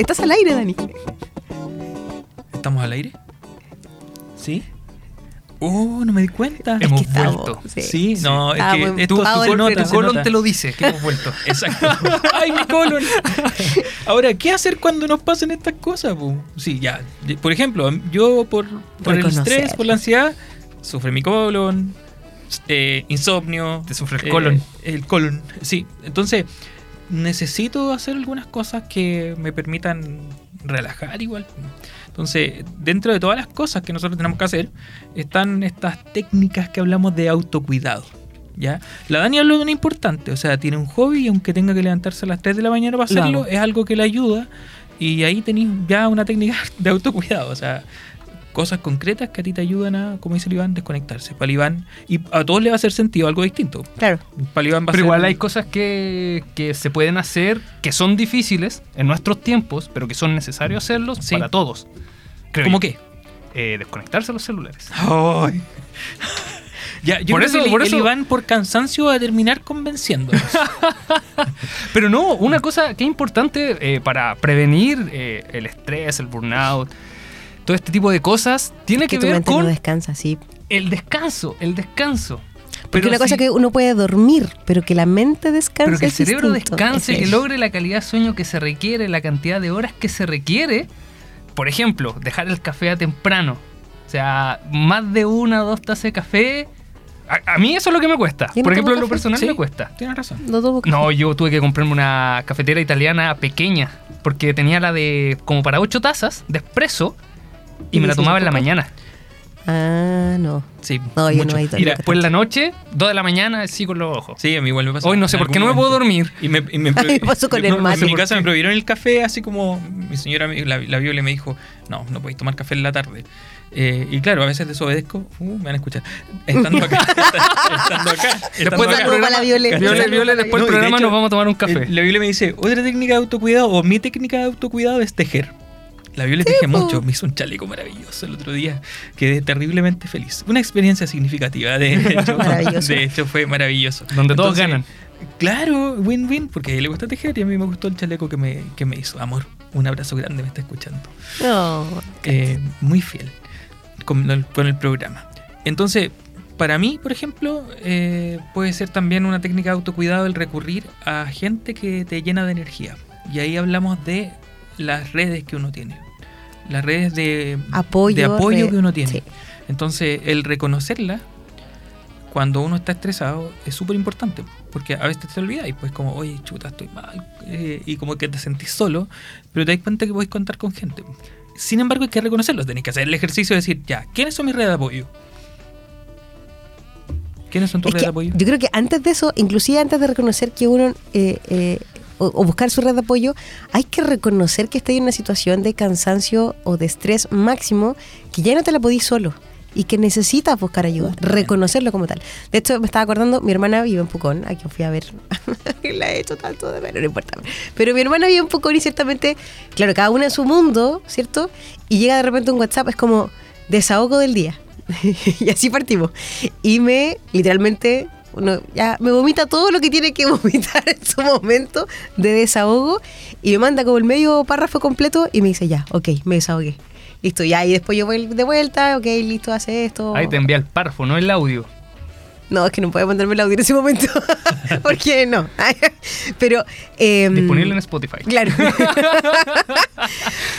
Estás al aire, Dani. ¿Estamos al aire? ¿Sí? Oh, no me di cuenta. Es Hemos vuelto. Sí, no, es Ah, que tu- nota, colon te lo dice, que hemos vuelto. Exacto. ¡Ay, mi colon! Ahora, ¿qué hacer cuando nos pasen estas cosas? po? Sí, ya. Por ejemplo, yo por, por el estrés, por la ansiedad, sufre mi colon, eh, insomnio. Te sufre el eh, colon. El colon, sí. Entonces, necesito hacer algunas cosas que me permitan relajar igual. Entonces, dentro de todas las cosas que nosotros tenemos que hacer, están estas técnicas que hablamos de autocuidado. ¿Ya? La Dani habló de una importante, o sea, tiene un hobby y aunque tenga que levantarse a las 3 de la mañana para Lo hacerlo, es algo que le ayuda y ahí tenéis ya una técnica de autocuidado, o sea, cosas concretas que a ti te ayudan a, como dice el Iván, desconectarse. Para el Iván, y a todos le va a hacer sentido algo distinto. Claro. Para el Iván va a Pero ser- igual hay cosas que, que se pueden hacer que son difíciles en nuestros tiempos, pero que son necesarios hacerlos Sí. para todos. Creo ¿Cómo yo. qué? Eh, desconectarse los celulares. Ay. Ya, yo Por creo eso- que el, por el eso- Iván por cansancio va a terminar convenciéndonos. Pero no, una cosa que es importante eh, para prevenir eh, el estrés, el burnout, todo este tipo de cosas, tiene que que, tu ver mente con no descansa, sí. el descanso, el descanso. Porque una cosa si- que uno puede dormir, pero que la mente descanse Pero que el es cerebro distinto. descanse, Ese que es. logre la calidad de sueño que se requiere, la cantidad de horas que se requiere. Por ejemplo, dejar el café a temprano. O sea, más de una o dos tazas de café. A, a mí eso es lo que me cuesta. ¿Yo no Por ejemplo, lo personal Sí. me cuesta. Tienes razón. No tomo café. No, yo tuve que comprarme una cafetera italiana pequeña. Porque tenía la de como para ocho tazas de espresso. Y, ¿Y me la tomaba en la mañana. Ah, no. Sí, No, yo mucho. no Y después en la noche, dos de la mañana, sí con los ojos. Sí, a mí igual me pasa. Hoy no sé en por qué no me puedo dormir. Y me, y me, Me pasó con el no, no sé mate. En mi ¿Por casa me prohibieron el café, así como mi señora, me- la, la Biblia me dijo, no, no podéis tomar café en la tarde. Eh, y claro, a veces desobedezco, uh, me van a escuchar. Estando acá, estando acá, estando Después acá. para la. Viole, Viole, después No, del de programa hecho, nos vamos a tomar un café. Eh, La Biblia me dice, otra técnica de autocuidado, o mi técnica de autocuidado es tejer. La Biblia teje po. mucho, me hizo un chaleco maravilloso el otro día, quedé terriblemente feliz. Una experiencia significativa, de hecho. De hecho, fue maravilloso. Donde todos Entonces, ganan. Claro, win-win, porque a él le gusta tejer y a mí me gustó el chaleco que me, que me hizo. Amor, un abrazo grande, me está escuchando. No. Eh, muy fiel con el, con el programa. Entonces, para mí, por ejemplo, eh, puede ser también una técnica de autocuidado el recurrir a gente que te llena de energía. Y ahí hablamos de las redes que uno tiene. Las redes de Apoyo. de apoyo que uno tiene. sí. Entonces, el reconocerla cuando uno está estresado es súper importante, porque a veces te olvidas y pues como, oye, chuta, estoy mal, eh, y como que te sentís solo, pero te das cuenta que podés contar con gente. Sin embargo, hay que reconocerlo, tenés que hacer el ejercicio de decir, ya, ¿quiénes son mis redes de apoyo? ¿Quiénes son tus Es redes de apoyo? yo creo que antes de eso, inclusive antes de reconocer que uno eh, eh, o, o buscar su red de apoyo, hay que reconocer que está en una situación de cansancio o de estrés máximo que ya no te la podís solo y que necesitas buscar ayuda, reconocerlo como tal. De hecho, me estaba acordando, mi hermana vive en Pucón, a quien fui a ver, la he hecho tanto de ver, no importa. Pero mi hermana vive en Pucón y ciertamente, claro, cada una en su mundo, ¿cierto? Y llega de repente un WhatsApp, es como desahogo del día. y así partimos. Y me, literalmente, ya me vomita todo lo que tiene que vomitar en su momento de desahogo y me manda como el medio párrafo completo y me dice, ya, ok, me desahogué. Listo, ya, y después yo voy de vuelta, ok, listo, hace esto. Ahí te envía el párrafo, no el audio. No, es que no puede mandarme el audio en ese momento. Porque no. Pero. em, Disponible en Spotify. Claro.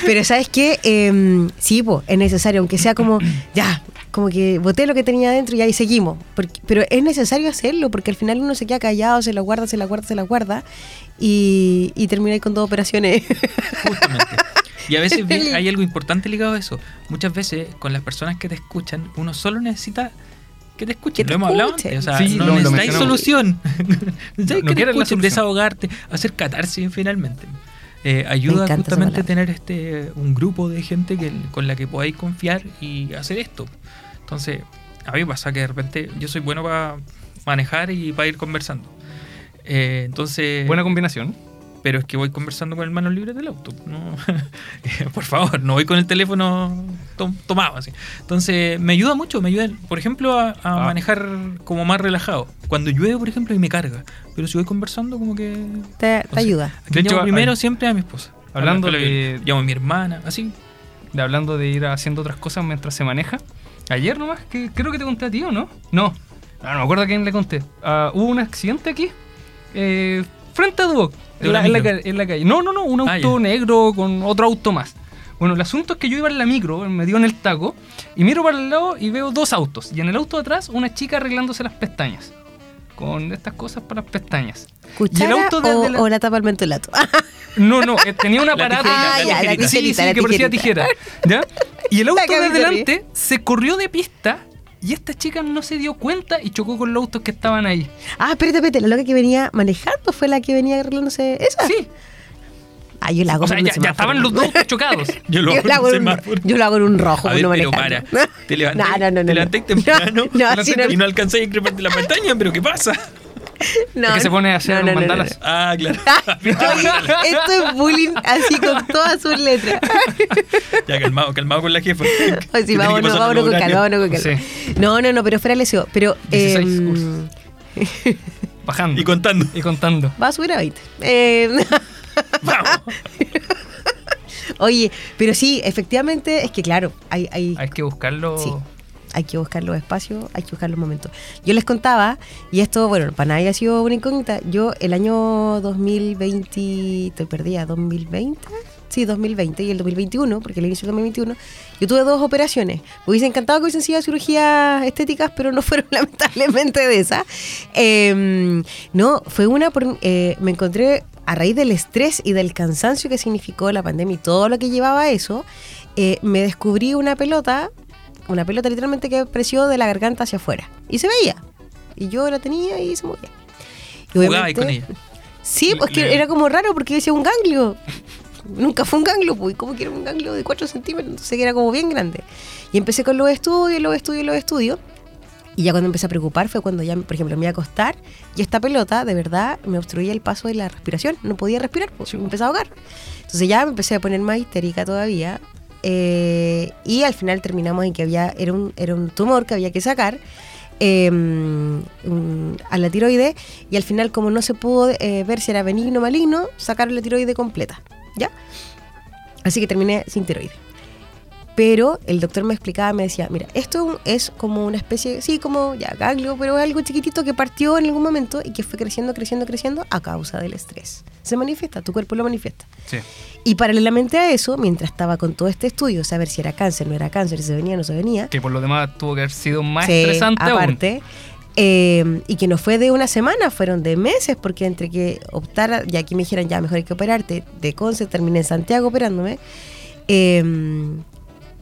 Pero ¿sabes qué? Em, sí, po, es necesario, aunque sea como, ya, como que boté lo que tenía adentro y ahí seguimos. Porque- pero es necesario hacerlo, porque al final uno se queda callado, se la guarda, se la guarda, se la guarda, y, y termina ahí con dos operaciones. Justamente. Y a veces hay algo importante ligado a eso. Muchas veces con las personas que te escuchan, uno solo necesita que te escuchen. Que te lo hemos hablado antes. O sea, Sí, no lo- necesitáis solución. necesitáis No- no que te quieres la escuchen, desahogarte, hacer catarsis finalmente. Eh, ayuda justamente palabra. tener este un grupo de gente que, con la que podáis confiar y hacer esto. Entonces, a mí me pasa que de repente yo soy bueno para manejar y para ir conversando. Eh, entonces, Buena combinación. Pero es que voy conversando con el manos libres del auto. ¿no? Por favor, no voy con el teléfono tom- tomado así. Entonces, me ayuda mucho, me ayuda, por ejemplo, a, a Ah. manejar como más relajado. Cuando llueve, por ejemplo, y me carga. Pero si voy conversando, como que... te, ayuda. De hecho, llamo primero hay- siempre a mi esposa. Hablando Habla- de, Llamo a mi hermana, así. de hablando de ir haciendo otras cosas mientras se maneja. Ayer nomás, que creo que te conté a ti, ¿o no? No, no, no me acuerdo a quién le conté. Ah, hubo un accidente aquí, eh, frente a Duoc, ¿De en la, en la en la calle. No, no, no, un Ah, auto ya. negro con otro auto más. Bueno, el asunto es que yo iba en la micro, me dio en el taco, y miro para el lado y veo dos autos. Y en el auto de atrás, una chica arreglándose las pestañas. Con estas cosas para las pestañas. ¿Cuchara auto de- o, de la- o la tapa del mentolato? No, no, eh, tenía un La aparato. tijerita, Ah, la ya, la tijerita. Sí, sí, la que parecía tijera. ¿Ya? Y el auto de adelante se corrió de pista y esta chica no se dio cuenta y chocó con los autos que estaban ahí. Ah, espérate, espérate, la loca que venía manejando fue la que venía arreglándose esa. Sí. Ah, yo la hago O sea, ya, estaban los dos autos chocados. Yo lo yo, hago en hago un en un, semáforo. yo lo hago en un rojo, A ver, no pero manejando. para. Te levanté, No, no, no, te no, levanté no. temprano No, no, y no alcancé a increparte la pestaña, pero ¿qué pasa? No, Es que se pone a hacer no, no, no, no, mandalas. no. Ah, claro. Oye, esto es bullying así con todas sus letras. ya, calmado, calmado con la jefa. Oye, Que sí, vámonos, vámonos con calma, vámonos con calma. No, no, no, pero fuera leseo. Pero 16 em, cursos. Bajando. Y contando. Y contando. va a subir a 20. Eh, Vamos. oye, pero sí, efectivamente, es que claro, hay, hay, Hay que buscarlo. Sí. Hay que buscar los espacios, hay que buscar los momentos. Yo les contaba, y esto, bueno, para nadie ha sido una incógnita, yo el año 2020, estoy perdida, 2020, sí, 2020 y el 2021, porque el inicio del 2021, yo tuve dos operaciones. Me hubiese encantado que hubiesen sido cirugías estéticas, pero no fueron lamentablemente de esas. Eh, no, fue una, por, eh, me encontré a raíz del estrés y del cansancio que significó la pandemia y todo lo que llevaba a eso, eh, me descubrí una pelota, una pelota literalmente que creció de la garganta hacia afuera. Y se veía. Y yo la tenía y se movía. Y Jugaba ahí con ella. Sí, pues que era como raro porque decía un ganglio. Nunca fue un ganglio, pues. ¿Cómo que era un ganglio de 4 centímetros? Entonces que era como bien grande. Y empecé con los estudios, los estudios, los estudios. Y ya cuando empecé a preocupar fue cuando ya, por ejemplo, me iba a acostar y esta pelota de verdad me obstruía el paso de la respiración. No podía respirar, pues, me empezaba a ahogar. Entonces ya me empecé a poner más histérica todavía. Eh, y al final terminamos en que había era un, era un tumor que había que sacar un- a la tiroide. Y al final, como no se pudo eh, ver si era benigno o maligno, sacaron la tiroide completa. ¿Ya? Así que terminé sin tiroide. Pero el doctor me explicaba, me decía, mira, esto es como una especie, sí, como ya ganglio, pero es algo chiquitito que partió en algún momento y que fue creciendo, creciendo, creciendo a causa del estrés. Se manifiesta, tu cuerpo lo manifiesta. Sí. Y paralelamente a eso, mientras estaba con todo este estudio, saber si era cáncer, no era cáncer, si se venía, no se venía, Que por lo demás tuvo que haber sido más Sí, estresante aún. aparte. eh, y que no fue de una semana, fueron de meses, porque entre que optara, ya aquí me dijeran, ya mejor hay que operarte, de Conce terminé en Santiago operándome. eh,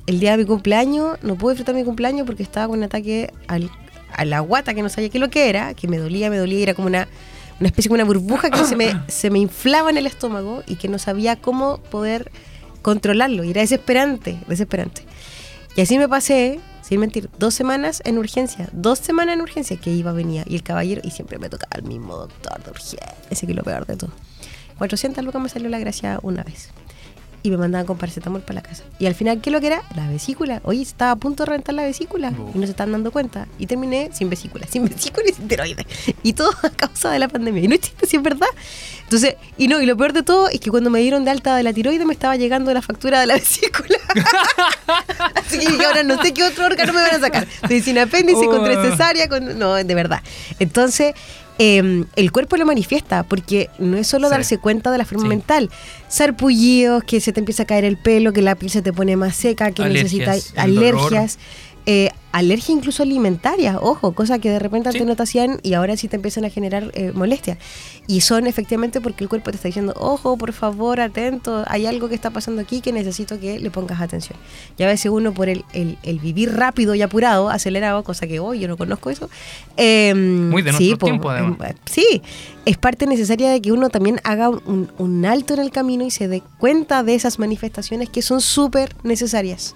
el día de mi cumpleaños, no pude disfrutar mi cumpleaños porque estaba con un ataque al- a la guata que no sabía qué lo que era, que me dolía, me dolía, y era como una, una especie de una burbuja que se me, se me inflaba en el estómago y que no sabía cómo poder controlarlo. Y era desesperante, desesperante. Y así me pasé, sin mentir, dos semanas en urgencia. Dos semanas en urgencia que iba, venía. Y el caballero, y siempre me tocaba el mismo doctor de urgencia. Ese que lo peor de todo. 400 lucas me salió la gracia una vez. Y me mandaban con paracetamol para la casa. Y al final, ¿qué es lo que era? La vesícula. Oye, estaba a punto de reventar la vesícula. Y no se están dando cuenta. Y terminé sin vesícula. Sin vesícula y sin tiroides. Y todo a causa de la pandemia. Y no es chiste, si es verdad. Entonces, y no, y lo peor de todo es que cuando me dieron de alta de la tiroide me estaba llegando la factura de la vesícula. Así que ahora no sé qué otro órgano me van a sacar. Estoy sin apéndice, con tres Oh. cesárea, con... No, de verdad. Entonces, eh, el cuerpo lo manifiesta, porque no es solo Sí. darse cuenta de la forma Sí. mental. Sarpullidos, que se te empieza a caer el pelo, que la piel se te pone más seca, que necesitas alergias. Eh, alergia incluso alimentaria, ojo, cosa que de repente antes Sí. no te hacían y ahora sí te empiezan a generar eh, molestia. Y son efectivamente porque el cuerpo te está diciendo, ojo, por favor, atento, hay algo que está pasando aquí que necesito que le pongas atención. Y a veces uno por el, el- el vivir rápido y apurado, acelerado, cosa que hoy yo no conozco eso. eh, Muy de sí, nuestro po, tiempo, además. eh, sí, es parte necesaria de que uno también haga un, un alto en el camino y se dé cuenta de esas manifestaciones que son súper necesarias.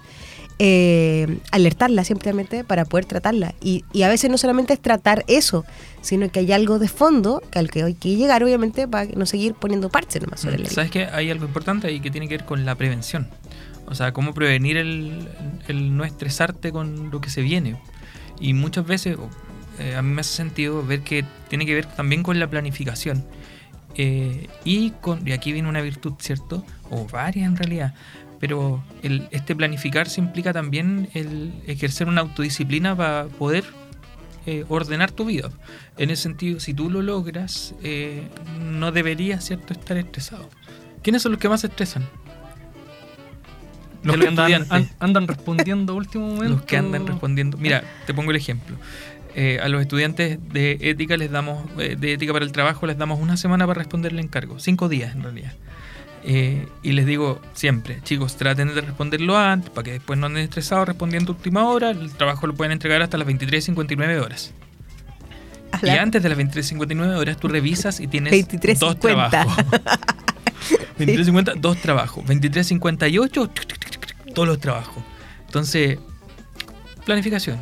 Eh, alertarla simplemente para poder tratarla. Y, y a veces no solamente es tratar eso, sino que hay algo de fondo que al que hay que llegar, obviamente, para no seguir poniendo parches nomás sobre la ¿Sabes qué? Hay algo importante ahí que tiene que ver con la prevención. O sea, cómo prevenir el, el no estresarte con lo que se viene. Y muchas veces eh, a mí me hace sentido ver que tiene que ver también con la planificación. Eh, y, con, y aquí viene una virtud, ¿cierto? O varias en realidad. Pero el, este planificarse implica también el ejercer una autodisciplina para poder eh, ordenar tu vida. En ese sentido, si tú lo logras, eh, no deberías, ¿cierto?, estar estresado. ¿Quiénes son los que más se estresan? Los que an- andan respondiendo a último momento. Los que andan respondiendo. Mira, te pongo el ejemplo. Eh, a los estudiantes de ética les damos, eh, de ética para el trabajo, les damos una semana para responder el encargo, cinco días en realidad. Eh, y les digo siempre, chicos, traten de responderlo antes, para que después no anden estresados respondiendo a última hora. El trabajo lo pueden entregar hasta las 23.59 horas. Y antes de las 23.59 horas tú revisas y tienes 23:50. dos trabajos. 23.50, dos trabajos. 23.58, todos los trabajos. Entonces, planificación.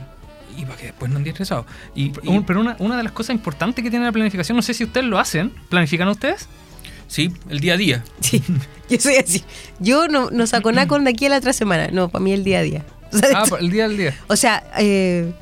Y para que después no ande estresado. Y, Pero una, una de las cosas importantes que tiene la planificación, no sé si ustedes lo hacen, ¿planifican ustedes? Sí, el día a día. Sí, yo soy así. Yo no, no saco nada con de aquí a la otra semana. No, para mí el día a día. O sea, Ah, el día al día. o sea, eh,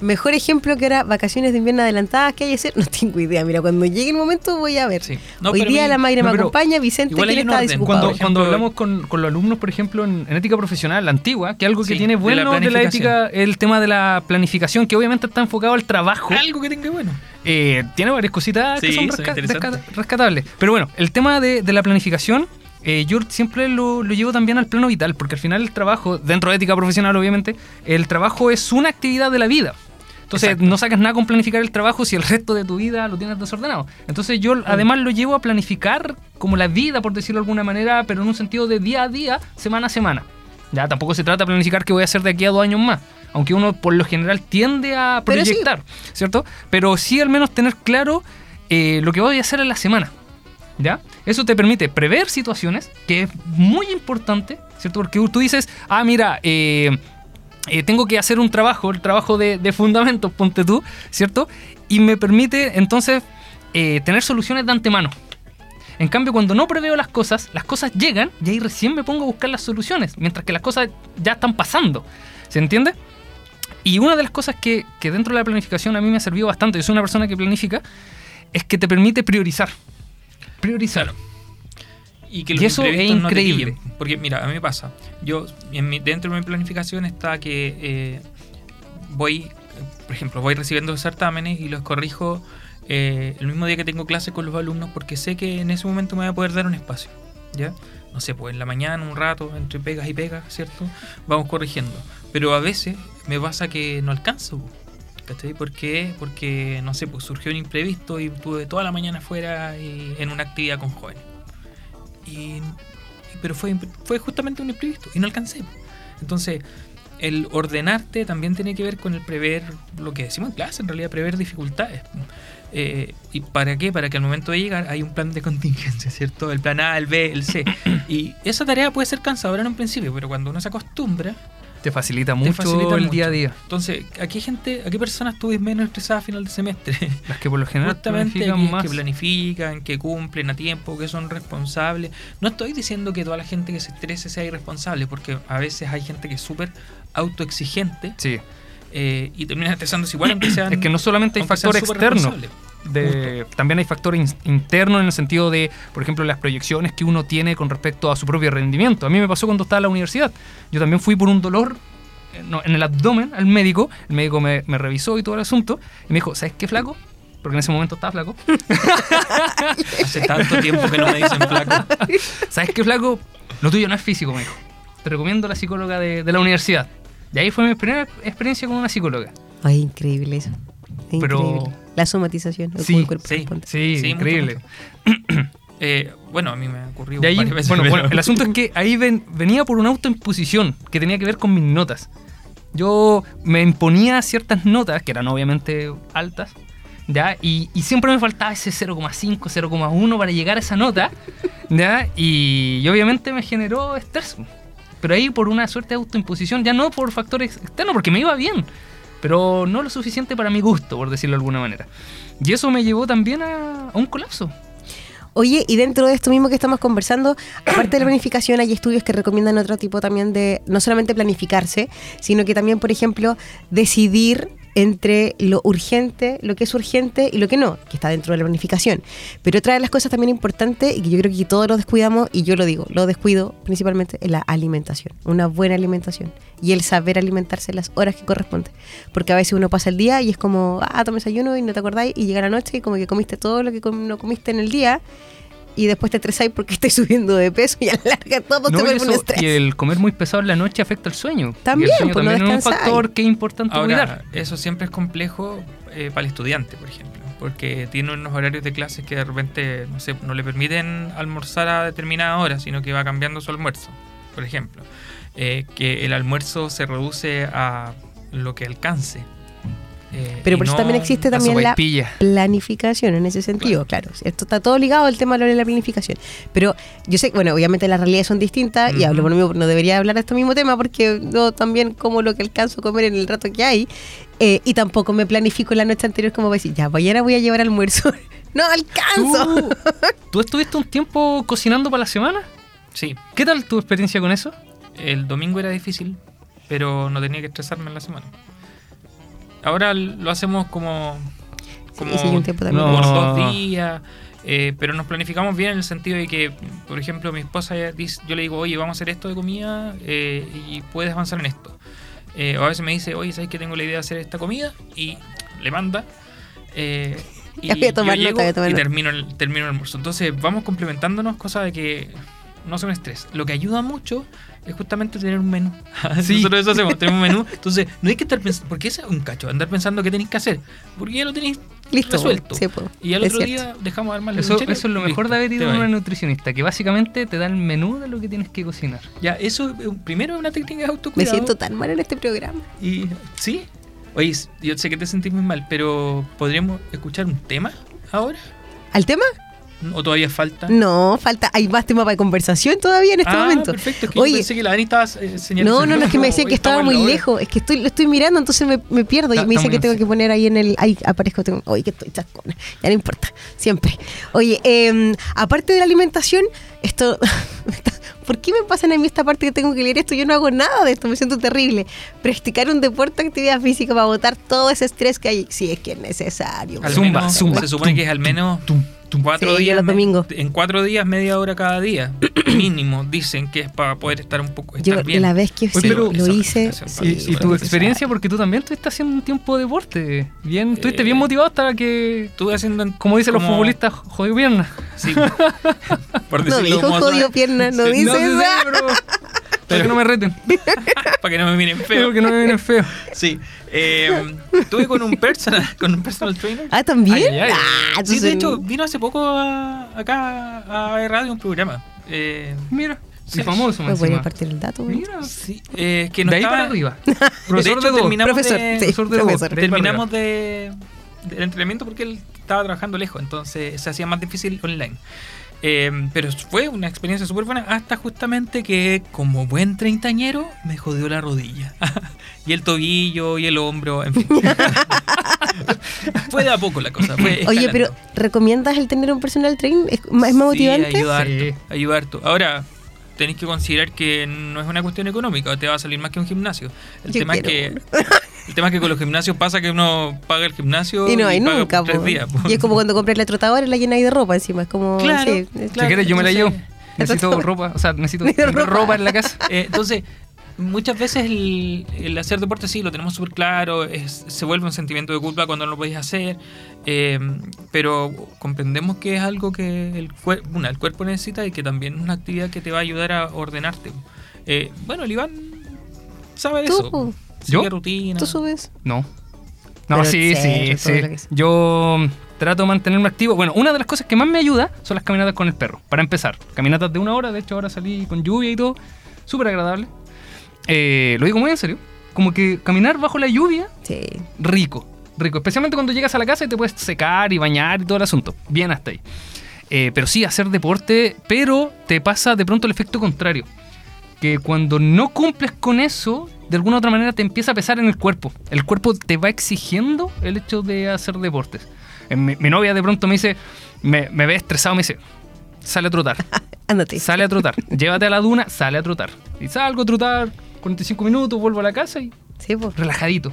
mejor ejemplo que era vacaciones de invierno adelantadas que hay que hacer, no tengo idea. Mira, cuando llegue el momento voy a ver. Sí. No, Hoy día mi- la Mayra no, me acompaña, Vicente igual que hay le un está desocupado. Cuando, Por ejemplo, cuando hablamos con, con los alumnos, por ejemplo, en, en ética profesional, la antigua, que algo que Sí, tiene de la bueno de la, planificación. ética, el tema de la planificación, que obviamente está enfocado al trabajo. Algo que tenga bueno. Eh, tiene varias cositas que Sí, son, resca- rescatables. Pero bueno, el tema de, de la planificación, eh, yo siempre lo, lo llevo también al plano vital, porque al final el trabajo, dentro de ética profesional obviamente, el trabajo es una actividad de la vida. Entonces Exacto. no sacas nada con planificar el trabajo si el resto de tu vida lo tienes desordenado. Entonces yo además lo llevo a planificar como la vida, por decirlo de alguna manera, pero en un sentido de día a día, semana a semana. Ya tampoco se trata de planificar qué voy a hacer de aquí a dos años más. Aunque uno por lo general tiende a Pero sí. proyectar, ¿cierto? Pero sí al menos tener claro eh, lo que voy a hacer en la semana. ¿Ya? Eso te permite prever situaciones, que es muy importante, ¿cierto? Porque tú dices, ah, mira, eh, eh, tengo que hacer un trabajo, el trabajo de, de fundamentos, ponte tú, ¿cierto? Y me permite entonces eh, tener soluciones de antemano. En cambio, cuando no preveo las cosas, las cosas llegan y ahí recién me pongo a buscar las soluciones, mientras que las cosas ya están pasando. ¿Se entiende? Y una de las cosas que, que dentro de la planificación a mí me ha servido bastante, yo soy una persona que planifica, es que te permite priorizar. Priorizar. Claro. Y que Y los eso es no increíble. pillen. Porque mira, a mí me pasa. Yo, en mi- dentro de mi planificación está que eh, voy, por ejemplo, voy recibiendo certámenes y los corrijo eh, el mismo día que tengo clase con los alumnos porque sé que en ese momento me voy a poder dar un espacio. ¿Ya? No sé, pues en la mañana, un rato, entre pegas y pegas, ¿cierto? Vamos corrigiendo. Pero a veces me pasa que no alcanzo. ¿Cachai? ¿Por qué? Porque, no sé, pues surgió un imprevisto y tuve toda la mañana afuera y en una actividad con jóvenes. Y, pero fue, fue justamente un imprevisto y no alcancé. Entonces, el ordenarte también tiene que ver con el prever lo que decimos en clase, en realidad prever dificultades. Eh, ¿Y para qué? Para que al momento de llegar hay un plan de contingencia, ¿cierto? El plan A, el B, el C. Y esa tarea puede ser cansadora en un principio, pero cuando uno se acostumbra, Te facilita te mucho facilita el mucho. día a día. Entonces, ¿a qué gente, a qué personas tú ves menos estresadas a final de semestre? Las que por lo general Justamente planifican aquellas más. que planifican, que cumplen a tiempo, que son responsables. No estoy diciendo que toda la gente que se estrese sea irresponsable, porque a veces hay gente que es súper autoexigente Sí, eh, y termina estresándose igual aunque sean es que no solamente hay factor externo, de, también hay factor in- interno en el sentido de, por ejemplo, las proyecciones que uno tiene con respecto a su propio rendimiento. A mí me pasó cuando estaba en la universidad. Yo también fui por un dolor eh, no, en el abdomen al médico. El médico me, me revisó y todo el asunto. Y me dijo, ¿sabes qué, flaco? Porque en ese momento estaba flaco. Hace tanto tiempo que no me dicen flaco. ¿Sabes qué, flaco? Lo tuyo no es físico, me dijo. Te recomiendo la psicóloga de, de la universidad. Y ahí fue mi primera experiencia con una psicóloga. Ay, increíble eso. Es Pero- increíble. La somatización, Sí, el cuerpo sí. Sí, Sí, mucho, increíble. Eh, bueno, a mí me Y ahí, veces. bueno, pero- bueno, el asunto es que ahí ven- venía por una autoimposición que tenía que ver con mis notas. Yo me imponía ciertas notas, que eran obviamente altas, ¿ya? Y, y siempre me faltaba ese 0,5, 0,1 para llegar a esa nota, ¿ya? Y, y obviamente me generó estrés. Pero ahí por una suerte de autoimposición, ya no por factores externos, porque me iba bien, pero no lo suficiente para mi gusto, por decirlo de alguna manera. Y eso me llevó también a, a un colapso. Oye, y dentro de esto mismo que estamos conversando, aparte de la planificación, hay estudios que recomiendan otro tipo también de, no solamente planificarse, sino que también, por ejemplo, decidir entre lo urgente, lo que es urgente y lo que no, que está dentro de la planificación. Pero otra de las cosas también importantes, y que yo creo que todos lo descuidamos, y yo lo digo, lo descuido principalmente, es la alimentación, una buena alimentación y el saber alimentarse las horas que corresponde. Porque a veces uno pasa el día y es como, ah, toma desayuno y no te acordáis, y llega la noche y como que comiste todo lo que no comiste en el día. Y después te estresáis porque estáis subiendo de peso y a la larga todo No, te y, vuelve un estrés. y el comer muy pesado en la noche afecta al sueño. También, el sueño pues, no también es un factor que es importante Ahora, cuidar. eso siempre es complejo eh, para el estudiante, por ejemplo, porque tiene unos horarios de clases que de repente no, sé, no le permiten almorzar a determinada hora, sino que va cambiando su almuerzo, por ejemplo. Eh, que el almuerzo se reduce a lo que alcance. Eh, Pero y por eso no- también existe La también la planificación en ese sentido, claro. Esto está todo ligado al tema de la planificación. Pero yo sé, bueno, obviamente las realidades son distintas y Ujú. hablo por mí, no debería hablar de este mismo tema porque yo también como lo que alcanzo a comer en el rato que hay eh, y tampoco me planifico la noche anterior como para decir, ya, mañana voy a llevar almuerzo. no alcanzo. ¿Tú, tú estuviste un tiempo cocinando para la semana? Sí, ¿Qué tal tu experiencia con eso? el domingo era difícil, pero no tenía que estresarme en la semana. Ahora lo hacemos como, como Sí, sí, un tiempo también. No. por dos días, eh, pero nos planificamos bien en el sentido de que, por ejemplo, mi esposa dice- yo le digo, oye, vamos a hacer esto de comida eh, y puedes avanzar en esto. Eh, o a veces me dice, oye, ¿sabes que tengo la idea de hacer esta comida? Y le manda. eh, y Ya voy a tomar yo nota, llego voy a tomar y termino el, termino el almuerzo. Entonces vamos complementándonos, cosa de que no un estrés. Lo que ayuda mucho es justamente tener un menú. Sí. Nosotros eso hacemos, tenemos un menú. Entonces, no hay que estar pensando, porque ese es un cacho, andar pensando qué tenéis que hacer. Porque ya lo tenéis Listo. resuelto. Sí, pues, Y al es otro cierto. día dejamos armar la Eso, eso es lo mejor listo, de haber ido a una nutricionista, que básicamente te da el menú de lo que tienes que cocinar. Ya, eso primero es una técnica de Me autocuidado. siento tan mal en este programa. Y sí. Oye, yo sé que te sentís muy mal, pero ¿podríamos escuchar un tema ahora? ¿Al tema? ¿O todavía falta? No, falta, hay más tema para conversación todavía en este ah, momento. perfecto. Es que Oye, yo pensé que la Dani estaba eh, señalando. No, no, no, es que me decían que estaba muy lejos. Es que estoy, lo estoy mirando, entonces me, me pierdo. Está- y me dice que tengo en que poner ahí en el. Ahí aparezco. Tengo, oye, que estoy chascona. Ya no importa. Siempre. Oye, eh, aparte de la alimentación, esto. ¿Por qué me pasan a mí esta parte que tengo que leer esto? Yo no hago nada de esto, me siento terrible. Practicar un deporte, actividad física para botar todo ese estrés que hay, si es que es necesario. Al Zumba, zumba. Se supone que es al menos cuatro Sí, días. los me- domingos. En cuatro días, media hora cada día. mínimo, dicen que es para poder estar un poco. Estar Yo bien. la vez que Oye, sí pero lo hice. sí, y, tu experiencia, porque tú también estuviste haciendo un tiempo de deporte. Bien, estuviste Eh, bien motivado hasta que, Estuve haciendo. en- como dicen los futbolistas, jodido pierna. Sí. por No dijo suave. pierna, no dice No, pero, para que no me reten. Para que no me miren feo. Pero que no me vienen feo. Sí. Eh, estuve con un personal, con un personal trainer. Ah, también. Ay, ay, ay. Ah, Sí, de hecho, vino hace poco a- acá a Radio un programa. Eh, Mira, Sí. famoso, Me más podría encima. partir el dato, güey. Mira, sí, eh, que no de ahí estaba- para arriba. De Profesor hecho, de terminamos Profesor, de, sí, profesor de profesor. De para terminamos de, del entrenamiento porque él estaba trabajando lejos, entonces se hacía más difícil online. Eh, pero fue una experiencia súper buena hasta justamente que como buen treintañero me jodió la rodilla. y el tobillo y el hombro, en fin. fue de a poco la cosa. fue Oye, pero ¿recomiendas el tener un personal trainer? ¿Es más, motivante? Sí, ayuda harto, Sí. ayuda harto. Ahora, tenéis que considerar que no es una cuestión económica, te va a salir más que un gimnasio. El, Yo tema es que, el tema es que con los gimnasios pasa que uno paga el gimnasio Y no hay paga nunca, por tres días. Y es como cuando compras la trotadora y la llenáis de ropa encima. Es como. Claro, sí, es- claro. si quieres, yo me la llevo. Necesito ropa, o sea, necesito Necesito ropa. ropa en la casa. Eh, entonces, muchas veces el, el hacer deporte sí lo tenemos súper claro, es- se vuelve un sentimiento de culpa cuando no lo podéis hacer, eh, pero comprendemos que es algo que el, cuer- una, el cuerpo necesita y que también es una actividad que te va a ayudar a ordenarte. Eh, bueno, el Iván sabe de Tú, eso. ¿Yo? rutina. ¿Tú subes? No. No, Pero sí, sí, sí. Yo trato de mantenerme activo. Bueno, una de las cosas que más me ayuda son las caminatas con el perro. Para empezar, caminatas de una hora. De hecho, ahora salí con lluvia y todo. Súper agradable. Eh, lo digo muy en serio. Como que caminar bajo la lluvia, Sí. rico. Rico. Especialmente cuando llegas a la casa y te puedes secar y bañar y todo el asunto. Bien hasta ahí. Eh, pero sí, hacer deporte, pero te pasa de pronto el efecto contrario. Que cuando no cumples con eso, de alguna u otra manera te empieza a pesar en el cuerpo. El cuerpo te va exigiendo el hecho de hacer deportes. Eh, Mi, mi novia de pronto me dice, me, me ve estresado, me dice, sale a trotar, Ándate. sale a trotar, llévate a la duna, sale a trotar. Y salgo a trotar 45 minutos, vuelvo a la casa y Sí, po. relajadito.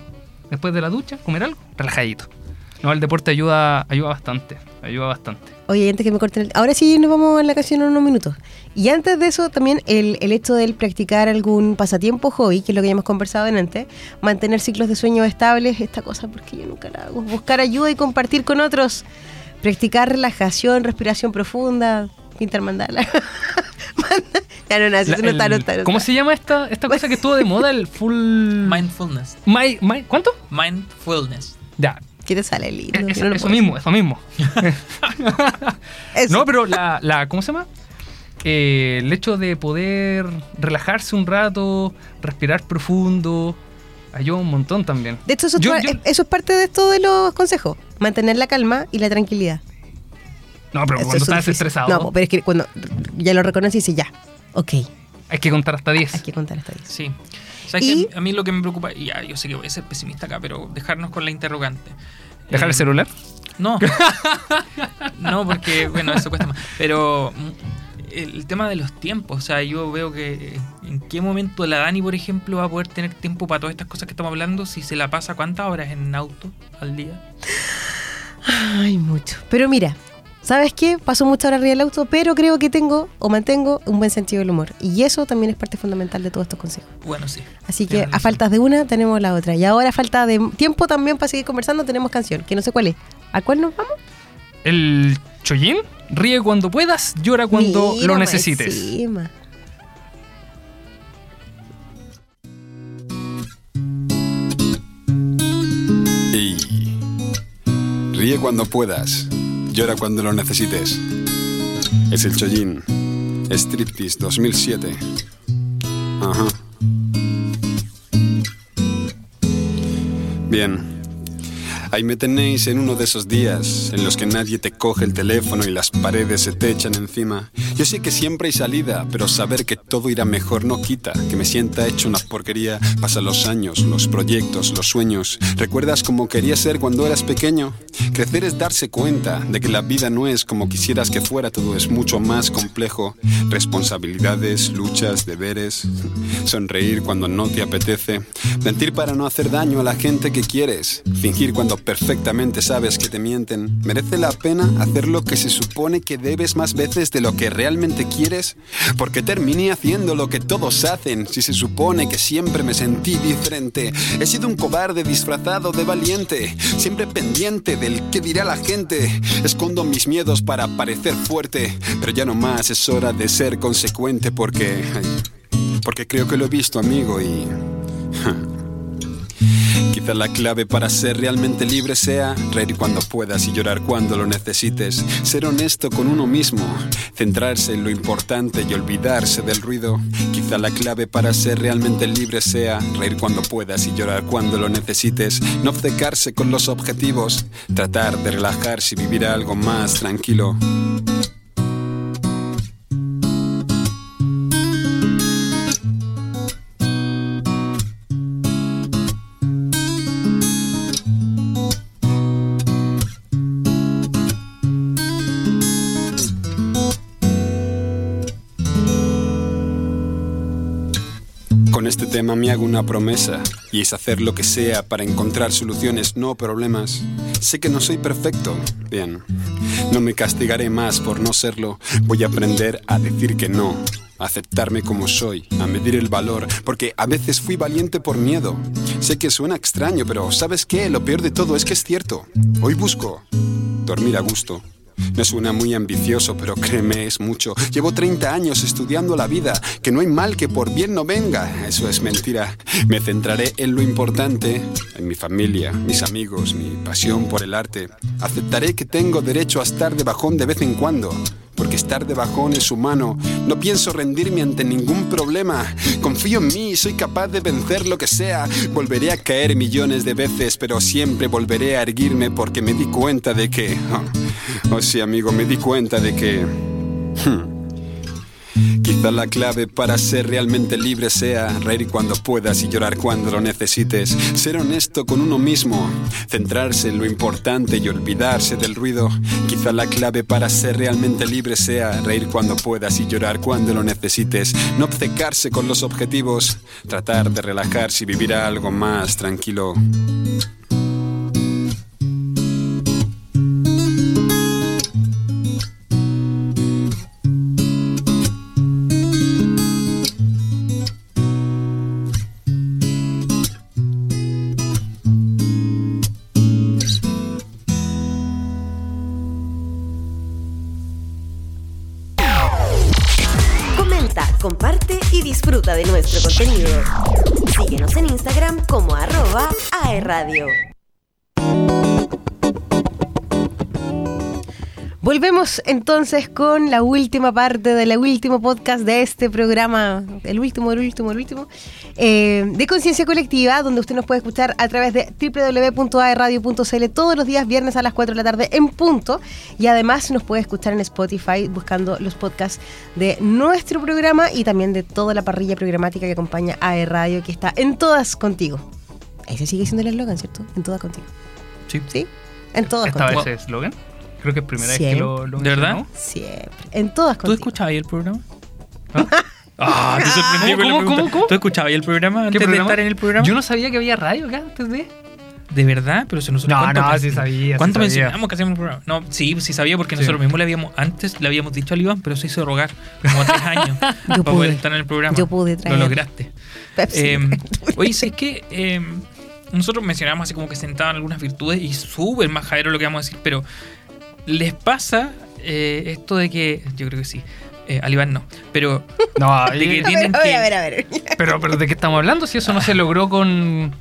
después de la ducha, comer algo, relajadito. No, el deporte ayuda, ayuda bastante, ayuda bastante. Oye, antes que me corten el... Ahora sí nos vamos a la canción en unos minutos. Y antes de eso, también el, el hecho de practicar algún pasatiempo hobby, que es lo que ya hemos conversado en antes, mantener ciclos de sueño estables, esta cosa porque yo nunca la hago. Buscar ayuda y compartir con otros. Practicar relajación, respiración profunda, pintar mandala. ya no, no, eso La- no está, el- no está, no ¿Cómo está. se llama esta, esta cosa que estuvo de moda? El full... Mindfulness. Mi- mi- ¿Cuánto? Mindfulness. Ya, ¿Qué te sale el lindo? eso, Yo no lo eso mismo, eso mismo. No, pero la, la ¿cómo se llama? Eh, el hecho de poder relajarse un rato, respirar profundo, ayuda un montón también. De hecho, eso, Yo- es- yo- eso es parte de esto de los consejos. Mantener la calma y la tranquilidad. No, pero cuando es estás difícil. estresado, No, pero es que cuando ya lo reconoces y dices, ya, ok, hay que contar hasta 10. hay que contar hasta 10. Sí. ¿Sabes Y- qué? A mí lo que me preocupa, y ya, yo sé que voy a ser pesimista acá, pero dejarnos con la interrogante. ¿Dejar Eh, el celular? No. no, porque, bueno, eso cuesta más. Pero mm, el tema de los tiempos, o sea, yo veo que eh, en qué momento la Dani, por ejemplo, va a poder tener tiempo para todas estas cosas que estamos hablando si se la pasa cuántas horas en auto al día. Ay, mucho. Pero mira, ¿sabes qué? Paso muchas horas arriba del auto, pero creo que tengo o mantengo un buen sentido del humor. Y eso también es parte fundamental de todos estos consejos. Bueno, sí. Así que a faltas de una tenemos la otra. Y ahora a falta de tiempo también para seguir conversando tenemos canción, que no sé cuál es. ¿A cuál nos vamos? El chollín ríe cuando puedas, llora cuando Mira, lo necesites. encima. Y ríe cuando puedas, llora cuando lo necesites. Es el Chollín, Striptease 2007. Ajá. Bien. Ahí me tenéis en uno de esos días en los que nadie te coge el teléfono y las paredes se te echan encima. Yo sé que siempre hay salida, pero saber que todo irá mejor no quita que me sienta hecho una porquería. Pasan los años, los proyectos, los sueños. ¿Recuerdas cómo querías ser cuando eras pequeño? Crecer es darse cuenta de que la vida no es como quisieras que fuera, todo es mucho más complejo. Responsabilidades, luchas, deberes, sonreír cuando no te apetece, mentir para no hacer daño a la gente que quieres, fingir cuando perfectamente sabes que te mienten. ¿Merece la pena hacer lo que se supone que debes más veces de lo que realmente quieres? Porque terminé haciendo lo que todos hacen, si se supone que siempre me sentí diferente. He sido un cobarde disfrazado de valiente, siempre pendiente del que dirá la gente. Escondo mis miedos para parecer fuerte, pero ya no más es hora de ser consecuente porque... Porque creo que lo he visto, amigo, y... Quizá la clave para ser realmente libre sea reír cuando puedas y llorar cuando lo necesites. Ser honesto con uno mismo, centrarse en lo importante y olvidarse del ruido. Quizá la clave para ser realmente libre sea reír cuando puedas y llorar cuando lo necesites. No obcecarse con los objetivos, tratar de relajarse y vivir algo más tranquilo. Tema hago una promesa y es hacer lo que sea para encontrar soluciones, no problemas. Sé que no soy perfecto, bien. No me castigaré más por no serlo. Voy a aprender a decir que no, a aceptarme como soy, a medir el valor, porque a veces fui valiente por miedo. Sé que suena extraño, pero ¿sabes qué? Lo peor de todo es que es cierto. Hoy busco dormir a gusto. No suena muy ambicioso, pero créeme, es mucho. Llevo 30 años estudiando la vida, que no hay mal que por bien no venga. Eso es mentira. Me centraré en lo importante, en mi familia, mis amigos, mi pasión por el arte. Aceptaré que tengo derecho a estar de bajón de vez en cuando. Porque estar de bajón es humano. No pienso rendirme ante ningún problema. Confío en mí y soy capaz de vencer lo que sea. Volveré a caer millones de veces, pero siempre volveré a erguirme porque me di cuenta de que... Oh, sí, amigo, me di cuenta de que... hmm, Quizá la clave para ser realmente libre sea reír cuando puedas y llorar cuando lo necesites. Ser honesto con uno mismo, centrarse en lo importante y olvidarse del ruido. Quizá la clave para ser realmente libre sea reír cuando puedas y llorar cuando lo necesites. No obcecarse con los objetivos, tratar de relajarse y vivir algo más tranquilo. Aerradio. Volvemos entonces con la última parte del último podcast de este programa, el último, el último, el último, eh, de Conciencia Colectiva, donde usted nos puede escuchar a través de www.aerradio.cl todos los días viernes a las 4 de la tarde en punto. Y además nos puede escuchar en Spotify buscando los podcasts de nuestro programa y también de toda la parrilla programática que acompaña a Radio, que está en todas contigo. Ese sigue siendo el eslogan, ¿cierto? En todas contigo. Sí. ¿Sí? En todas ¿Esta contigo. vez es eslogan? Creo que es primera vez Sí. que lo, lo ¿De verdad? Siempre. En todas ¿Tú contigo. escuchabas ahí el programa? Ah, te sorprendí ¿Cómo, con la cómo, cómo? ¿Tú escuchabas ahí el programa antes ¿Qué de programa? estar en el programa? Yo no sabía que había radio acá antes de. ¿De verdad? Pero si nosotros No, ¿cuánto no, sí sabía, sí ¿Cuánto sabía. mencionamos que hacemos el programa? No, sí, sí sabía porque Sí. nosotros mismos le habíamos, antes le habíamos dicho al Iván, pero se hizo rogar como tres años para pude. poder estar en el programa. Yo pude traer. Lo lograste. Pepsi. Eh, oye, ¿sabes qué? Eh, nosotros mencionamos así como que sentaban algunas virtudes y súper majadero lo que vamos a decir, pero ¿les pasa eh, esto de que, yo creo que sí, eh, al Iván no, pero No, de que a, tienen ver, a ver, que- a ver, a ver. pero, pero ¿de qué estamos hablando? Si eso no se logró con.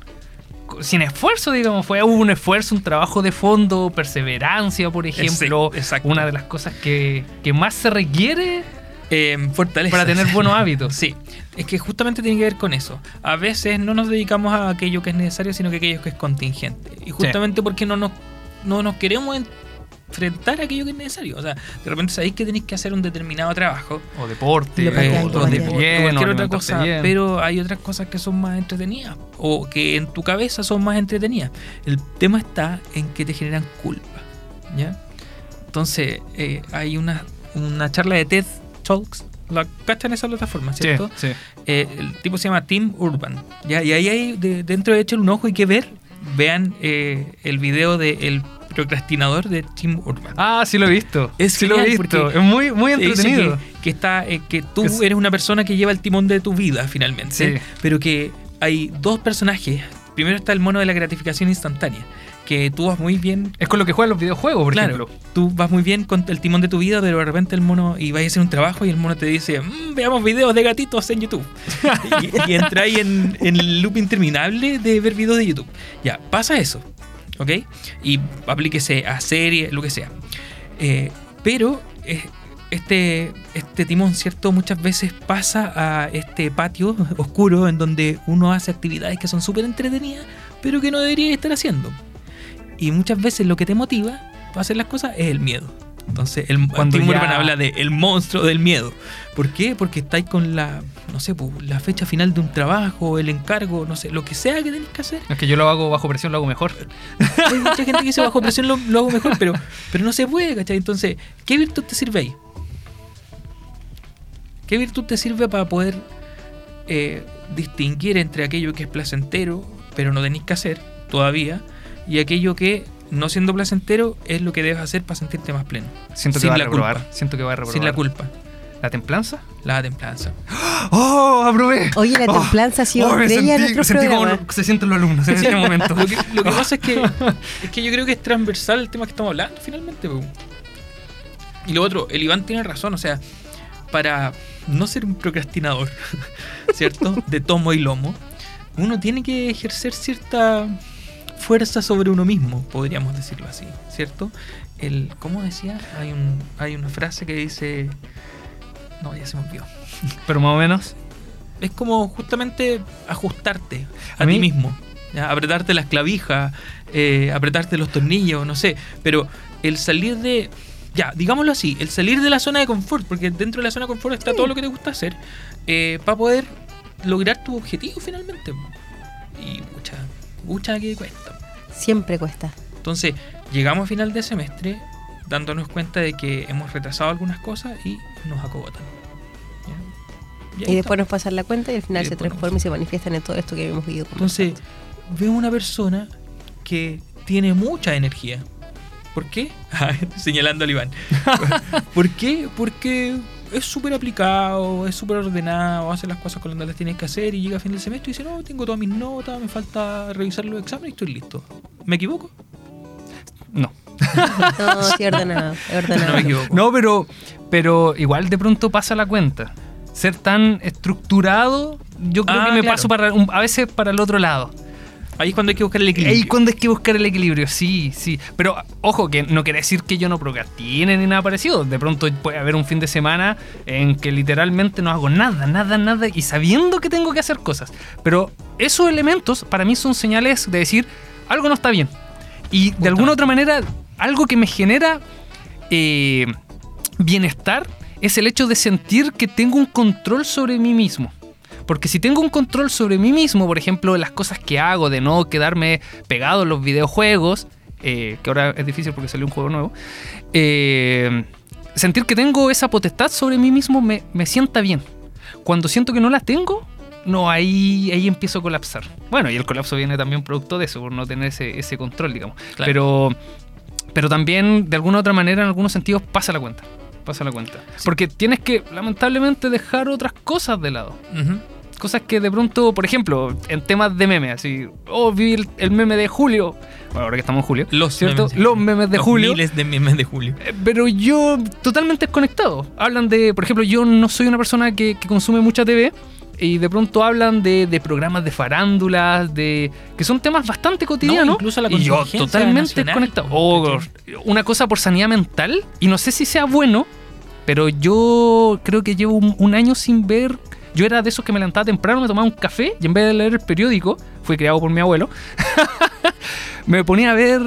con- Sin esfuerzo, digamos, fue hubo un esfuerzo, un trabajo de fondo, perseverancia, por ejemplo. Ese- exacto. Una de las cosas que, que más se requiere eh, fortaleza. para tener buenos hábitos. Sí, es que justamente tiene que ver con eso. A veces no nos dedicamos a aquello que es necesario, sino que aquello que es contingente. Y justamente porque no nos, no nos queremos enfrentar a aquello que es necesario. O sea, de repente sabéis que tenéis que hacer un determinado trabajo. O deporte, o bien, o cualquier otra cosa, bien. pero hay otras cosas que son más entretenidas o que en tu cabeza son más entretenidas. El tema está en que te generan culpa, ¿ya? Entonces, eh, hay una, una charla de TED Talks, la cachan esa plataforma, Sí, ¿cierto? sí. Eh, el tipo se llama Tim Urban. ¿ya? Y ahí hay de- dentro de echar un ojo y que ver. Vean eh, el video de El procrastinador de Tim Urban. Ah, sí lo he visto. Es sí lo he visto. Es muy, muy entretenido. Que, que está, eh, que tú Es- eres una persona que lleva el timón de tu vida finalmente. Sí. Pero que hay dos personajes. Primero está el mono de la gratificación instantánea. Que tú vas muy bien. Es con lo que juegan los videojuegos, por claro, ejemplo. tú vas muy bien con el timón de tu vida, pero de repente el mono y vas a hacer un trabajo y el mono te dice, "Mm, veamos videos de gatitos en YouTube. y, y entra ahí en, en el loop interminable de ver videos de YouTube. Ya, pasa eso, ¿ok? Y aplíquese a series, lo que sea. Eh, pero eh, este, este timón, ¿cierto? Muchas veces pasa a este patio oscuro en donde uno hace actividades que son súper entretenidas, pero que no debería estar haciendo. Y muchas veces lo que te motiva para hacer las cosas es el miedo. Entonces, el, Cuando Tim ya- Urban habla de el monstruo del miedo. ¿Por qué? Porque estáis con la, no sé, pues, la fecha final de un trabajo, el encargo, no sé, lo que sea que tenéis que hacer. Es que yo lo hago bajo presión, lo hago mejor. Hay mucha gente que dice bajo presión lo, lo hago mejor, pero, pero no se puede, ¿cachai? Entonces, ¿qué virtud te sirve ahí? ¿Qué virtud te sirve para poder eh, distinguir entre aquello que es placentero, pero no tenéis que hacer todavía, y aquello que, no siendo placentero, es lo que debes hacer para sentirte más pleno? Siento que va a reprobar. culpa. Siento que va a reprobar. Sin la culpa, ¿La templanza? la templanza. ¡Oh, aprobé! Oye, la Oh, templanza ha sido oh, estrella de sentí, nuestros sentí como programas. lo- se sienten los alumnos en este momento. Lo que, lo que pasa es que, es que yo creo que es transversal el tema que estamos hablando finalmente. po. Y lo otro, el Iván tiene razón, o sea, para no ser un procrastinador, ¿cierto? De tomo y lomo, uno tiene que ejercer cierta fuerza sobre uno mismo, podríamos decirlo así, ¿cierto? El, ¿Cómo decía? Hay, un, hay una frase que dice... No, ya se me olvidó. Pero más o menos. Es como justamente ajustarte a, A ti mismo. ¿ya? Apretarte las clavijas, eh, apretarte los tornillos, no sé. Pero el salir de, ya, digámoslo así, el salir de la zona de confort, porque dentro de la zona de confort está todo lo que te gusta hacer, eh, para poder lograr tu objetivo finalmente. Y mucha, mucha que cuesta. Siempre cuesta. Entonces, llegamos a final de semestre dándonos cuenta de que hemos retrasado algunas cosas y nos acogotan. Y después nos pasan la cuenta y al final Y se nos transforma y se manifiestan en todo esto que hemos vivido. Entonces, veo una persona que tiene mucha energía. ¿Por qué? Ah, Señalando al Iván. ¿Por qué? Porque es súper aplicado, es súper ordenado, hace las cosas cuando las tienes que hacer y llega a fin del semestre y dice, no, tengo todas mis notas, me falta revisar los exámenes y estoy listo. ¿Me equivoco? No. No, sí, ordenado. es ordenado. No me equivoco. No, pero, pero igual de pronto pasa la cuenta. Ser tan estructurado, yo creo Ah, que me claro. paso para un- a veces para el otro lado. Ahí es cuando hay que buscar el equilibrio. Ahí cuando hay que buscar el equilibrio, sí, sí. Pero ojo, que no quiere decir que yo no procrastine ni nada parecido. De pronto puede haber un fin de semana en que literalmente no hago nada, nada, nada, y sabiendo que tengo que hacer cosas. Pero esos elementos para mí son señales de decir algo no está bien. Y de alguna otra manera, algo que me genera eh, bienestar es el hecho de sentir que tengo un control sobre mí mismo. Porque si tengo un control sobre mí mismo, por ejemplo, las cosas que hago, de no quedarme pegado en los videojuegos, eh, que ahora es difícil porque salió un juego nuevo, eh, sentir que tengo esa potestad sobre mí mismo me, me sienta bien. Cuando siento que no la tengo, no, ahí, ahí empiezo a colapsar. Bueno, y el colapso viene también producto de eso, por no tener ese, ese control, digamos. Claro. Pero, pero también, de alguna u otra manera, en algunos sentidos, pasa la cuenta. Pasa la cuenta. Porque tienes que, lamentablemente, dejar otras cosas de lado. Ujú. Cosas que de pronto, por ejemplo, en temas de memes, así, oh, vi el, el meme de Julio. Bueno, ahora que estamos en julio. Los ¿cierto? memes de Los Julio. memes de Los Julio. Miles de memes de Julio. Eh, Pero yo totalmente desconectado. Hablan de, por ejemplo, yo no soy una persona que, que consume mucha TV y de pronto hablan de, de programas de farándulas, de que son temas bastante cotidianos. No, incluso la y yo totalmente desconectado. Oh, una cosa por sanidad mental y no sé si sea bueno, pero yo creo que llevo un, un año sin ver. Yo era de esos que me levantaba temprano, me tomaba un café y en vez de leer el periódico, fui criado por mi abuelo, me ponía a ver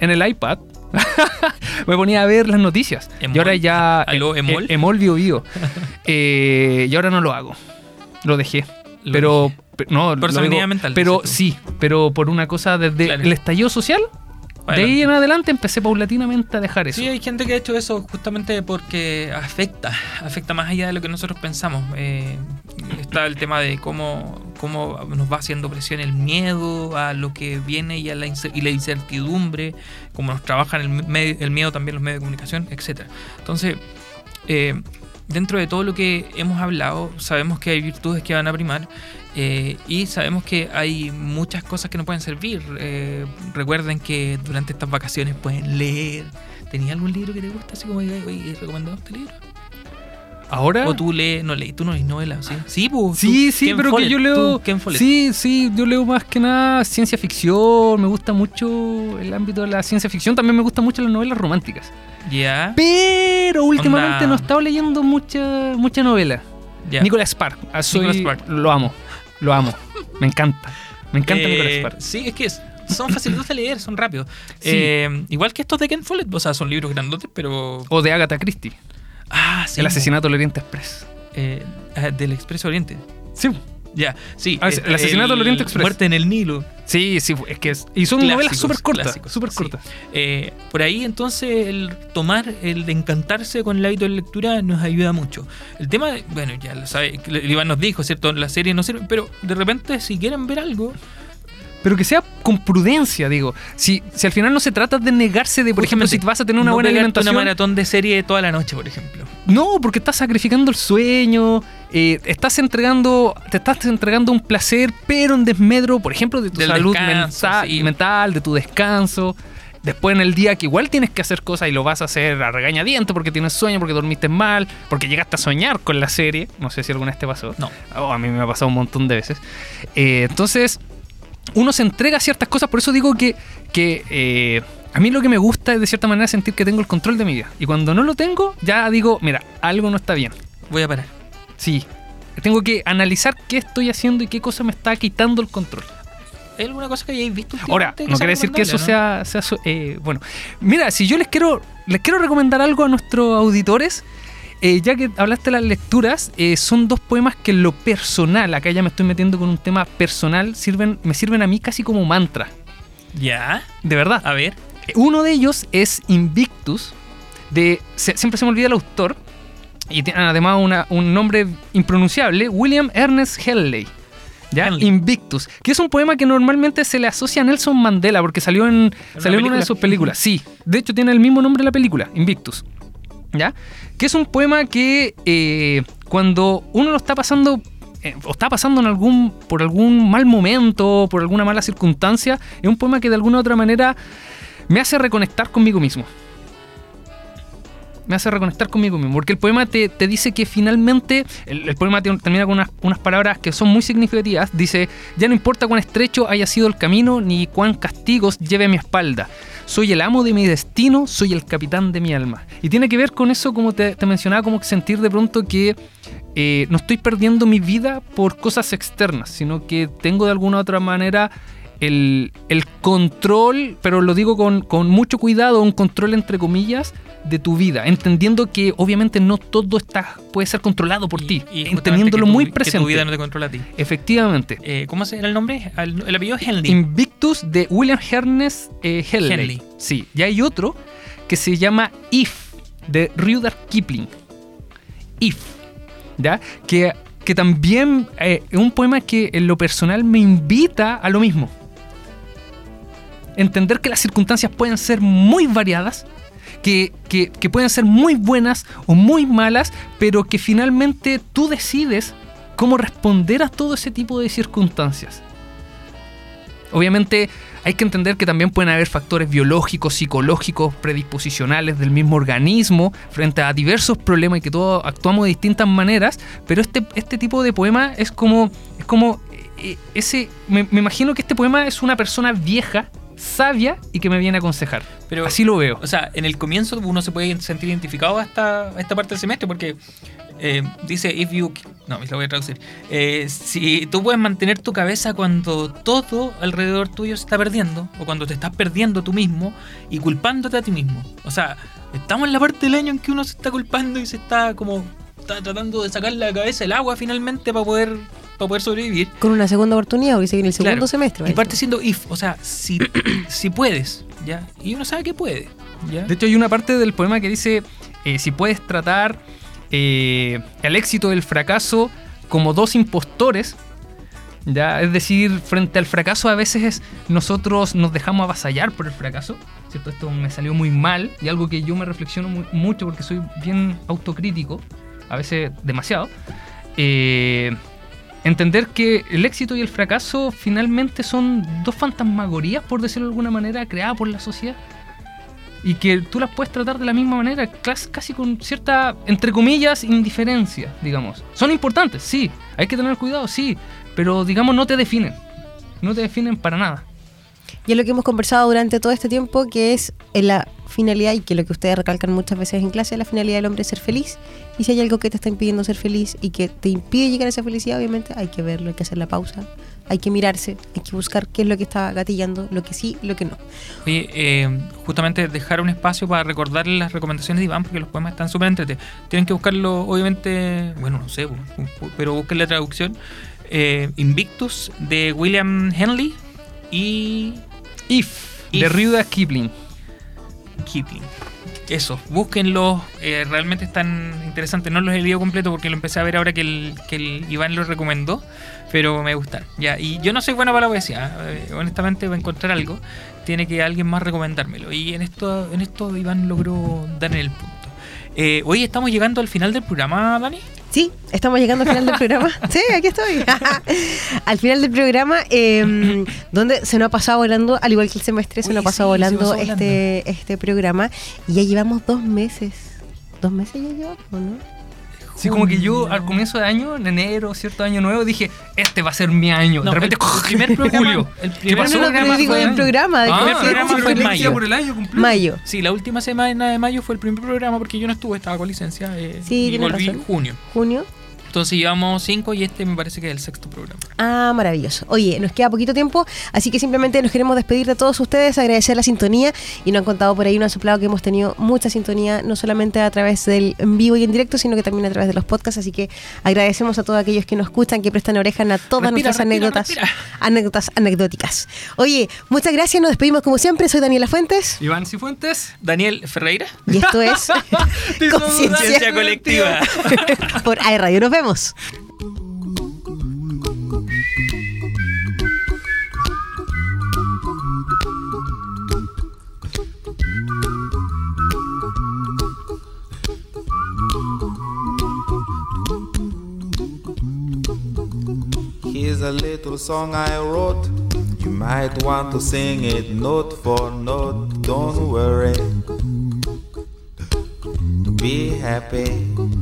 en el iPad. me ponía a ver las noticias. ¿Emol? Y ahora ya. ¿Aló, Emol? Emol Bio Bio. Eh, y ahora no lo hago. Lo dejé. Lo pero. pe- No, Por lo digo- mental, Pero sí, pero por una cosa desde Claro. el estallido social. De ahí en adelante empecé paulatinamente a dejar eso. Sí, hay gente que ha hecho eso justamente porque afecta, afecta más allá de lo que nosotros pensamos. Eh, está el tema de cómo, cómo nos va haciendo presión el miedo a lo que viene y, a la, y la incertidumbre, cómo nos trabajan el, el miedo también los medios de comunicación, etcétera. Entonces, eh, dentro de todo lo que hemos hablado, sabemos que hay virtudes que van a primar eh, y sabemos que hay muchas cosas que nos pueden servir. Eh, recuerden que durante estas vacaciones pueden leer. ¿Tenías algún libro que te gusta así como oye, recomendado este libro? Ahora. O tú lees, no lees, tú no lees novela, ¿sí? Sí, pues, Sí, tú, sí, Ken pero Follett, que yo tú, leo. Follett. Sí, sí, yo leo más que nada ciencia ficción. Me gusta mucho el ámbito de la ciencia ficción. También me gustan mucho las novelas románticas. Ya, Pero últimamente Onda. no he estado leyendo mucha, mucha novela. ya. Nicolas Spark. ah, soy- Nicolas Spark. Lo amo. Lo amo. Me encanta. Me encanta Eh, Nicolas Spark. Sí, es que es- son facilitos de leer, son rápidos. Sí. Eh, igual que estos de Ken Follett, o sea, son libros grandotes, pero... O de Agatha Christie. Ah, sí. el asesinato del Oriente Express. eh, ah, del Expreso Oriente. Sí. Ya, sí. Ah, el asesinato del Oriente Express. Muerte en el Nilo. Sí, sí, es que es. Y son Clásicos, novelas súper cortas. Súper sí. cortas. Eh, por ahí entonces el tomar, el de encantarse con el hábito de lectura nos ayuda mucho. El tema, bueno, ya lo sabe, el Iván nos dijo, ¿cierto? La serie no sirve, pero de repente si quieren ver algo, Pero que sea con prudencia, digo. Si, si al final no se trata de negarse de, por ejemplo, si vas a tener una no buena alimentación. una maratón de serie toda la noche, por ejemplo. No, porque estás sacrificando el sueño, eh, estás entregando, te estás entregando un placer, pero en desmedro, por ejemplo, de tu Del salud descanso, mental, sí. mental, de tu descanso. Después en el día que igual tienes que hacer cosas y lo vas a hacer a regañadientes porque tienes sueño, porque dormiste mal, porque llegaste a soñar con la serie. No sé si alguna vez te pasó. No. Oh, a mí me ha pasado un montón de veces. Eh, entonces, uno se entrega a ciertas cosas, por eso digo que, que eh, a mí lo que me gusta es de cierta manera sentir que tengo el control de mi vida. Y cuando no lo tengo, ya digo, mira, algo no está bien. Voy a parar. Sí. Tengo que analizar qué estoy haciendo y qué cosa me está quitando el control. ¿hay alguna cosa que hayáis visto? Ahora, no quiere decir que eso sea, eh, bueno. Mira, si yo les quiero, les quiero recomendar algo a nuestros auditores, eh, ya que hablaste de las lecturas, eh, son dos poemas que en lo personal, acá ya me estoy metiendo con un tema personal, sirven, me sirven a mí casi como mantra. Ya, De verdad. a ver. Uno de ellos es Invictus, de se- siempre se me olvida el autor, y tiene además una- un nombre impronunciable, William Ernest Henley. ¿Ya? Henley. Invictus, que es un poema que normalmente se le asocia a Nelson Mandela porque salió en, una salió en una de sus películas. Sí, de hecho tiene el mismo nombre de la película, Invictus. ¿Ya? Que es un poema que eh, cuando uno lo está pasando eh, o está pasando en algún por algún mal momento, por alguna mala circunstancia, es un poema que de alguna u otra manera me hace reconectar conmigo mismo. Me hace reconectar conmigo mismo. Porque el poema te, te dice que finalmente. El, poema te- termina con unas, palabras que son muy significativas. Dice: Ya no importa cuán estrecho haya sido el camino, ni cuán castigos lleve a mi espalda. Soy el amo de mi destino, soy el capitán de mi alma. Y tiene que ver con eso, como te, te mencionaba, como sentir de pronto que eh, no estoy perdiendo mi vida por cosas externas, sino que tengo de alguna u otra manera el, el control, pero lo digo con, con mucho cuidado, un control entre comillas de tu vida, entendiendo que obviamente no todo está puede ser controlado por Y- ti, y tu- muy Que tu presente. vida no te controla a ti. Efectivamente. Eh, ¿Cómo se era el nombre? Al- El apellido Henley. Invictus de William Ernest eh, Henley. Henley. Sí, y hay otro que se llama If de Rudyard Kipling. If, ¿ya? Que, que también eh, es un poema que en lo personal me invita a lo mismo. Entender que las circunstancias pueden ser muy variadas, que, que- pueden ser muy buenas o muy malas, pero que finalmente tú decides cómo responder a todo ese tipo de circunstancias. Obviamente hay que entender que también pueden haber factores biológicos, psicológicos, predisposicionales del mismo organismo frente a diversos problemas y que todos actuamos de distintas maneras, pero este, este tipo de poema es como, es como eh, ese, me, me imagino que este poema es una persona vieja, sabia y que me viene a aconsejar. Pero, Así lo veo. O sea, en el comienzo uno se puede sentir identificado a esta, a esta parte del semestre porque eh, dice, if you... No, me lo voy a traducir. Eh, si tú puedes mantener tu cabeza cuando todo alrededor tuyo se está perdiendo o cuando te estás perdiendo tú mismo y culpándote a ti mismo. O sea, estamos en la parte del año en que uno se está culpando y se está como... Está tratando de sacar la cabeza el agua finalmente para poder, para poder sobrevivir. Con una segunda oportunidad, porque se viene el segundo Claro. semestre. Y parte siendo if, o sea, si, si puedes, ¿ya? Y uno sabe que puede, ¿ya? De hecho, hay una parte del poema que dice, eh, si puedes tratar eh, el éxito del fracaso como dos impostores, ya, es decir, frente al fracaso a veces es- nosotros nos dejamos avasallar por el fracaso, ¿cierto? Esto me salió muy mal y algo que yo me reflexiono mu- mucho porque soy bien autocrítico, a veces demasiado. Eh, entender que el éxito y el fracaso finalmente son dos fantasmagorías, por decirlo de alguna manera, creadas por la sociedad y que tú las puedes tratar de la misma manera, casi con cierta, entre comillas, indiferencia, digamos. Son importantes, sí, hay que tener cuidado, sí, pero digamos no te definen, no te definen para nada. Y es lo que hemos conversado durante todo este tiempo, que es en la finalidad, y que lo que ustedes recalcan muchas veces en clase, la finalidad del hombre es ser feliz. Y si hay algo que te está impidiendo ser feliz y que te impide llegar a esa felicidad, obviamente hay que verlo, hay que hacer la pausa, hay que mirarse, hay que buscar qué es lo que está gatillando, lo que sí, lo que no. Oye, eh, justamente dejar un espacio para recordar las recomendaciones de Iván, porque los poemas están súper entrete. Tienen que buscarlo, obviamente, bueno, no sé, pero busquen la traducción. Eh, Invictus de William Henley y If, de If. Rudyard Kipling. Kipling. Eso, búsquenlos, eh, realmente están interesantes. No los he leído completo porque lo empecé a ver ahora que el, que el Iván los recomendó, pero me gustan. Ya, y yo no soy bueno para la poesía, eh, honestamente, para encontrar algo, tiene que alguien más recomendármelo. Y en esto, en esto Iván logró dar en el punto. Eh, hoy estamos llegando al final del programa, Dani. Sí, estamos llegando al final del programa. Sí, aquí estoy. al final del programa, eh, donde se nos ha pasado volando, al igual que el semestre, se nos ha pasado sí, volando este, este programa. Y ya llevamos dos meses. ¿Dos meses ya llevamos, no? Sí, como que yo al comienzo de año, en enero, cierto año nuevo, dije, este va a ser mi año. No, de repente, el, el primer programa, julio. el ¿Qué primer pasó? No, no, programa digo fue- del programa. Ah, el programa fue fue en el mayo. por el año. Mayo. Sí, la última semana de mayo fue el primer programa porque yo no estuve, estaba con licencia. eh, Sí, y volví razón. junio. Junio. Entonces llevamos cinco y este me parece que es el sexto programa. Ah, maravilloso. Oye, nos queda poquito tiempo, así que simplemente nos queremos despedir de todos ustedes, agradecer la sintonía y nos han contado por ahí, nos ha soplado que hemos tenido mucha sintonía, no solamente a través del en vivo y en directo, sino que también a través de los podcasts, así que agradecemos a todos aquellos que nos escuchan, que prestan oreja a todas Respira, nuestras respira, anécdotas, respira. anécdotas anecdóticas. Oye, muchas gracias, nos despedimos como siempre, soy Daniela Fuentes Iván Cifuentes. Daniel Ferreira. y esto es Conciencia colectiva. por AE Radio. Nos vemos. Here's a little song I wrote. You might want to sing it note for note. Don't worry. Be happy.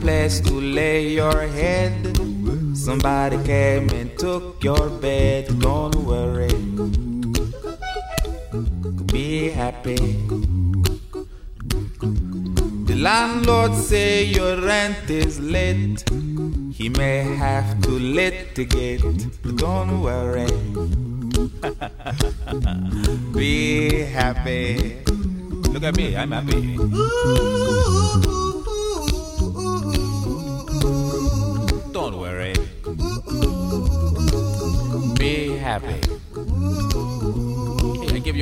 Place to lay your head. Somebody came and took your bed. Don't worry. Be happy. The landlord say your rent is late. He may have to litigate. But don't worry. Be happy. Look at me, I'm happy.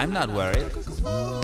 I'm not worried.